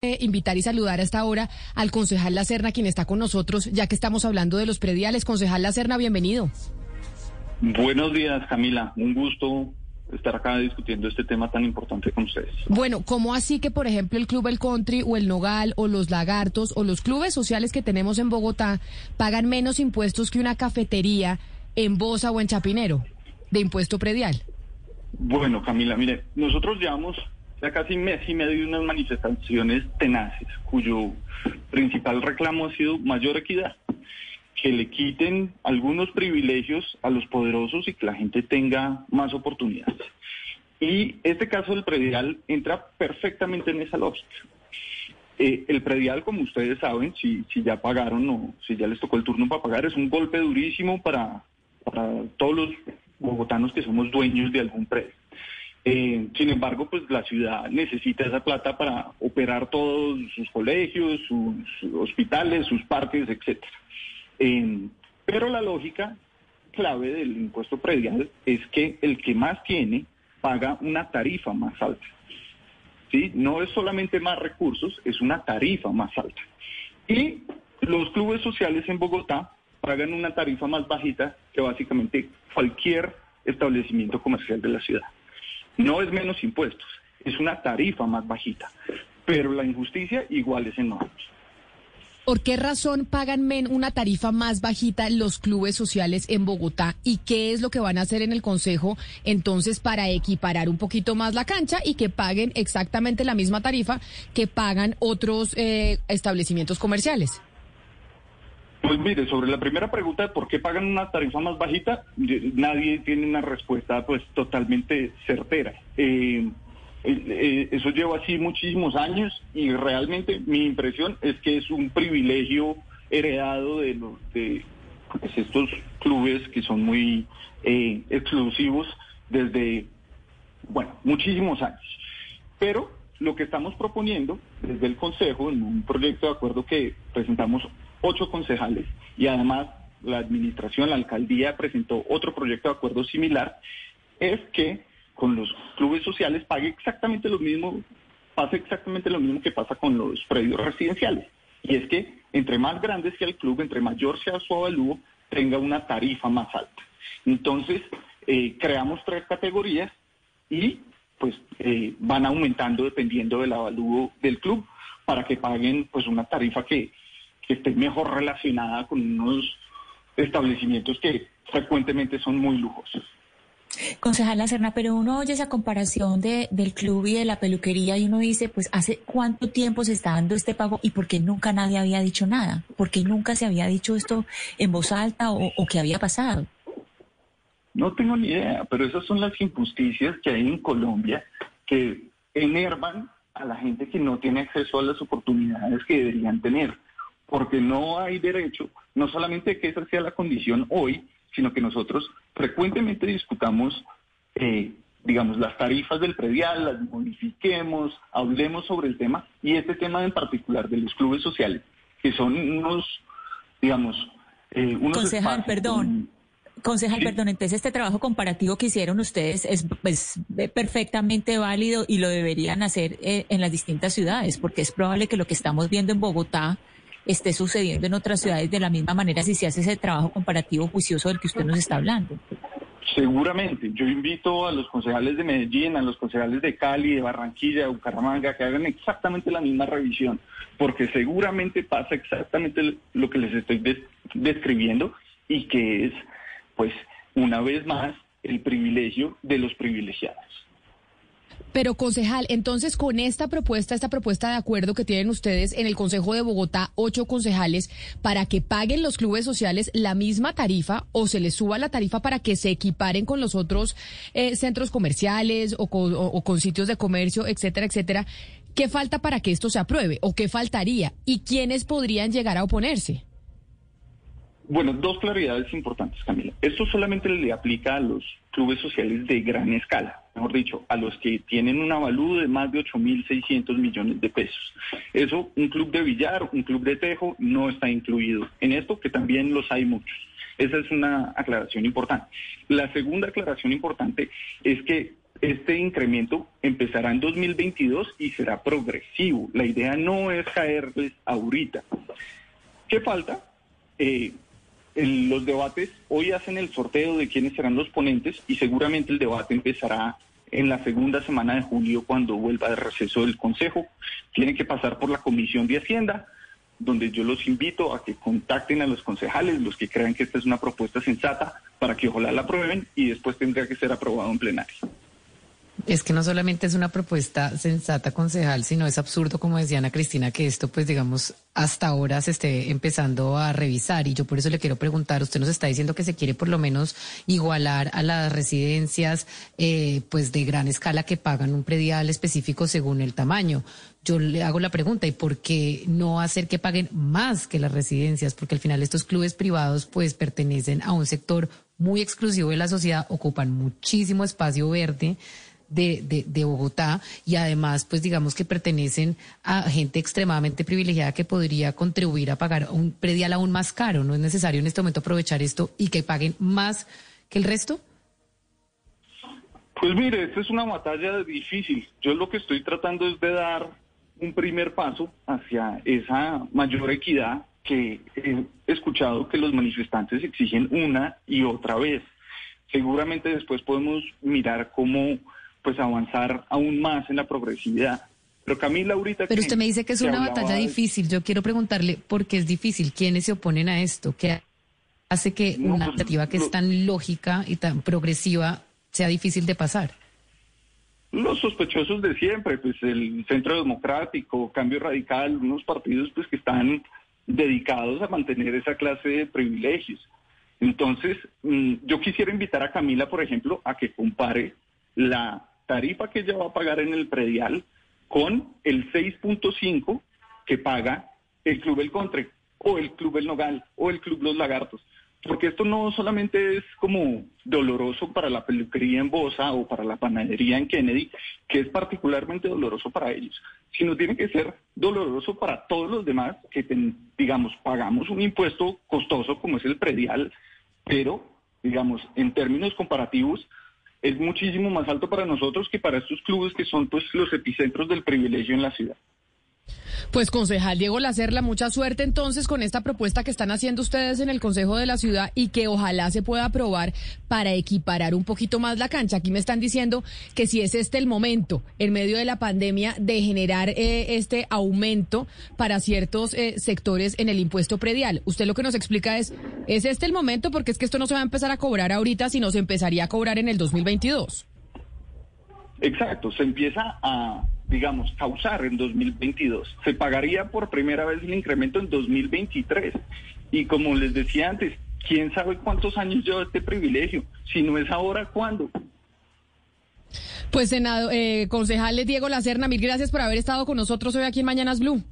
Eh, invitar y saludar a esta hora al concejal La Serna, quien está con nosotros, ya que estamos hablando de los prediales. Concejal La Serna, bienvenido. Buenos días, Camila. Un gusto estar acá discutiendo este tema tan importante con ustedes. Bueno, ¿cómo así que, por ejemplo, el Club El Country o el Nogal o los Lagartos o los clubes sociales que tenemos en Bogotá pagan menos impuestos que una cafetería en Bosa o en Chapinero de impuesto predial? Bueno, Camila, mire, nosotros llevamos ya casi mes y medio de unas manifestaciones tenaces, cuyo principal reclamo ha sido mayor equidad, que le quiten algunos privilegios a los poderosos y que la gente tenga más oportunidades. Y este caso del predial entra perfectamente en esa lógica. Eh, el predial, como ustedes saben, si, si ya pagaron o si ya les tocó el turno para pagar, es un golpe durísimo para, para todos los bogotanos que somos dueños de algún predio. Eh, sin embargo, pues la ciudad necesita esa plata para operar todos sus colegios, sus hospitales, sus parques, etcétera. Eh, pero la lógica clave del impuesto predial es que el que más tiene paga una tarifa más alta. ¿Sí? No es solamente más recursos, es una tarifa más alta. Y los clubes sociales en Bogotá pagan una tarifa más bajita que básicamente cualquier establecimiento comercial de la ciudad. No es menos impuestos, es una tarifa más bajita, pero la injusticia igual es enorme. ¿Por qué razón pagan una tarifa más bajita los clubes sociales en Bogotá? ¿Y qué es lo que van a hacer en el Consejo entonces para equiparar un poquito más la cancha y que paguen exactamente la misma tarifa que pagan otros eh, establecimientos comerciales? Pues mire, sobre la primera pregunta de por qué pagan una tarifa más bajita, nadie tiene una respuesta pues totalmente certera. Eh, eh, eso lleva así muchísimos años y realmente mi impresión es que es un privilegio heredado de, los, de pues, estos clubes que son muy eh, exclusivos desde, bueno, muchísimos años. Pero lo que estamos proponiendo desde el Consejo, en un proyecto de acuerdo que presentamos ocho concejales y además la administración, la alcaldía presentó otro proyecto de acuerdo similar, es que con los clubes sociales pague exactamente lo mismo, pase exactamente lo mismo que pasa con los predios residenciales. Y es que entre más grande sea el club, entre mayor sea su avalúo, tenga una tarifa más alta. Entonces, eh, creamos tres categorías y pues eh, van aumentando dependiendo del avalúo del club para que paguen pues una tarifa que que esté mejor relacionada con unos establecimientos que frecuentemente son muy lujosos. Concejal Serna, pero uno oye esa comparación de, del club y de la peluquería y uno dice, pues, ¿hace cuánto tiempo se está dando este pago y por qué nunca nadie había dicho nada? ¿Por qué nunca se había dicho esto en voz alta o, o qué había pasado? No tengo ni idea, pero esas son las injusticias que hay en Colombia que enervan a la gente que no tiene acceso a las oportunidades que deberían tener porque no hay derecho, no solamente que esa sea la condición hoy, sino que nosotros frecuentemente discutamos, eh, digamos, las tarifas del predial, las modifiquemos, hablemos sobre el tema, y este tema en particular de los clubes sociales, que son unos, digamos, eh, unos... Concejal, perdón. Concejal, perdón, entonces este trabajo comparativo que hicieron ustedes es, perfectamente válido y lo deberían hacer eh, en las distintas ciudades, porque es probable que lo que estamos viendo en Bogotá esté sucediendo en otras ciudades de la misma manera si se hace ese trabajo comparativo juicioso del que usted nos está hablando. Seguramente. Yo invito a los concejales de Medellín, a los concejales de Cali, de Barranquilla, de Bucaramanga, que hagan exactamente la misma revisión, porque seguramente pasa exactamente lo que les estoy describiendo y que es, pues, una vez más, el privilegio de los privilegiados. Pero concejal, entonces con esta propuesta, esta propuesta de acuerdo que tienen ustedes en el Consejo de Bogotá, ocho concejales, para que paguen los clubes sociales la misma tarifa o se les suba la tarifa para que se equiparen con los otros eh, centros comerciales o con, o con sitios de comercio, etcétera, etcétera, ¿Qué falta para que esto se apruebe o qué faltaría? ¿Y quiénes podrían llegar a oponerse? Bueno, dos claridades importantes, Camila. Esto solamente le aplica a los clubes sociales de gran escala, mejor dicho, a los que tienen un avalúo de más de 8.600 millones de pesos. Eso, un club de billar, un club de tejo, no está incluido en esto, que también los hay muchos. Esa es una aclaración importante. La segunda aclaración importante es que este incremento empezará en 2022 y será progresivo. La idea no es caerles ahorita. ¿Qué falta? Eh, los debates hoy hacen el sorteo de quiénes serán los ponentes y seguramente el debate empezará en la segunda semana de julio cuando vuelva de receso del Consejo. Tiene que pasar por la Comisión de Hacienda, donde yo los invito a que contacten a los concejales, los que crean que esta es una propuesta sensata, para que ojalá la aprueben y después tendría que ser aprobado en plenario. Es que no solamente es una propuesta sensata, concejal, sino es absurdo, como decía Ana Cristina, que esto, pues digamos, hasta ahora se esté empezando a revisar. Y yo por eso le quiero preguntar, usted nos está diciendo que se quiere por lo menos igualar a las residencias, eh, pues de gran escala que pagan un predial específico según el tamaño. Yo le hago la pregunta, ¿y por qué no hacer que paguen más que las residencias? Porque al final estos clubes privados, pues pertenecen a un sector muy exclusivo de la sociedad, ocupan muchísimo espacio verde de, de, Bogotá y además, pues digamos que pertenecen a gente extremadamente privilegiada que podría contribuir a pagar un predial aún más caro. ¿No es necesario en este momento aprovechar esto y que paguen más que el resto? Pues mire, esta es una batalla difícil. Yo lo que estoy tratando es de dar un primer paso hacia esa mayor equidad que he escuchado que los manifestantes exigen una y otra vez. Seguramente después podemos mirar cómo pues avanzar aún más en la progresividad. Pero Camila ahorita... Pero usted me dice que es una batalla difícil. Yo quiero preguntarle por qué es difícil, quiénes se oponen a esto, qué hace que una pues, alternativa que es tan lógica y tan progresiva sea difícil de pasar. Los sospechosos de siempre, pues el Centro Democrático, Cambio Radical, unos partidos pues que están dedicados a mantener esa clase de privilegios. Entonces, mm, yo quisiera invitar a Camila, por ejemplo, a que compare la tarifa que ella va a pagar en el predial con el 6.5 que paga el Club El Contre o el Club El Nogal o el Club Los Lagartos. Porque esto no solamente es como doloroso para la peluquería en Bosa o para la panadería en Kennedy, que es particularmente doloroso para ellos, sino tiene que ser doloroso para todos los demás que, digamos, pagamos un impuesto costoso como es el predial, pero, digamos, en términos comparativos, es muchísimo más alto para nosotros que para estos clubes que son pues los epicentros del privilegio en la ciudad. Pues concejal Diego Lacerla, mucha suerte entonces con esta propuesta que están haciendo ustedes en el Consejo de la Ciudad y que ojalá se pueda aprobar para equiparar un poquito más la cancha. Aquí me están diciendo que si es este el momento, en medio de la pandemia, de generar eh, este aumento para ciertos eh, sectores en el impuesto predial. Usted lo que nos explica es, ¿es este el momento? Porque es que esto no se va a empezar a cobrar ahorita, sino se empezaría a cobrar en el 2022. Exacto, se empieza a digamos, causar en 2022. Se pagaría por primera vez el incremento en 2023. Y como les decía antes, ¿quién sabe cuántos años lleva este privilegio? Si no es ahora, ¿cuándo? Pues, senado, eh, concejales Diego Lacerna, mil gracias por haber estado con nosotros hoy aquí en Mañanas Blue.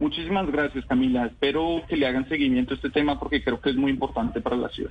Muchísimas gracias, Camila. Espero que le hagan seguimiento a este tema porque creo que es muy importante para la ciudad.